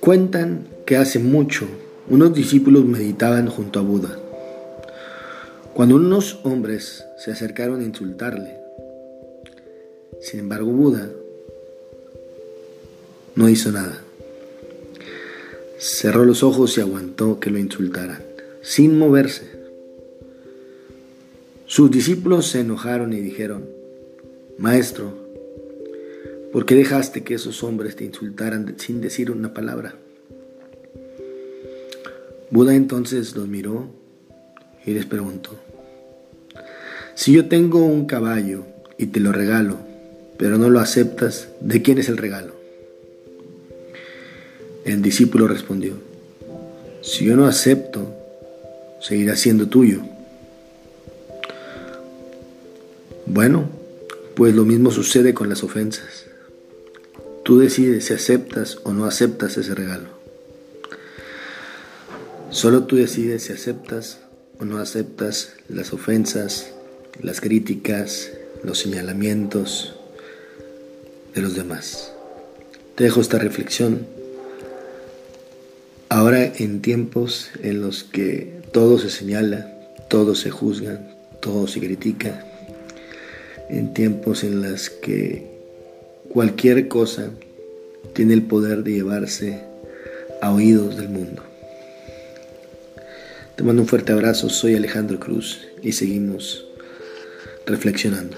Cuentan que hace mucho unos discípulos meditaban junto a Buda. Cuando unos hombres se acercaron a insultarle, sin embargo Buda no hizo nada. Cerró los ojos y aguantó que lo insultaran, sin moverse. Sus discípulos se enojaron y dijeron, Maestro, ¿por qué dejaste que esos hombres te insultaran sin decir una palabra? Buda entonces los miró y les preguntó, si yo tengo un caballo y te lo regalo, pero no lo aceptas, ¿de quién es el regalo? El discípulo respondió, si yo no acepto, seguirá siendo tuyo. Bueno, pues lo mismo sucede con las ofensas. Tú decides si aceptas o no aceptas ese regalo. Solo tú decides si aceptas o no aceptas las ofensas, las críticas, los señalamientos de los demás. Te dejo esta reflexión Ahora en tiempos en los que todo se señala, todo se juzga, todo se critica, en tiempos en los que cualquier cosa tiene el poder de llevarse a oídos del mundo. Te mando un fuerte abrazo, soy Alejandro Cruz y seguimos reflexionando.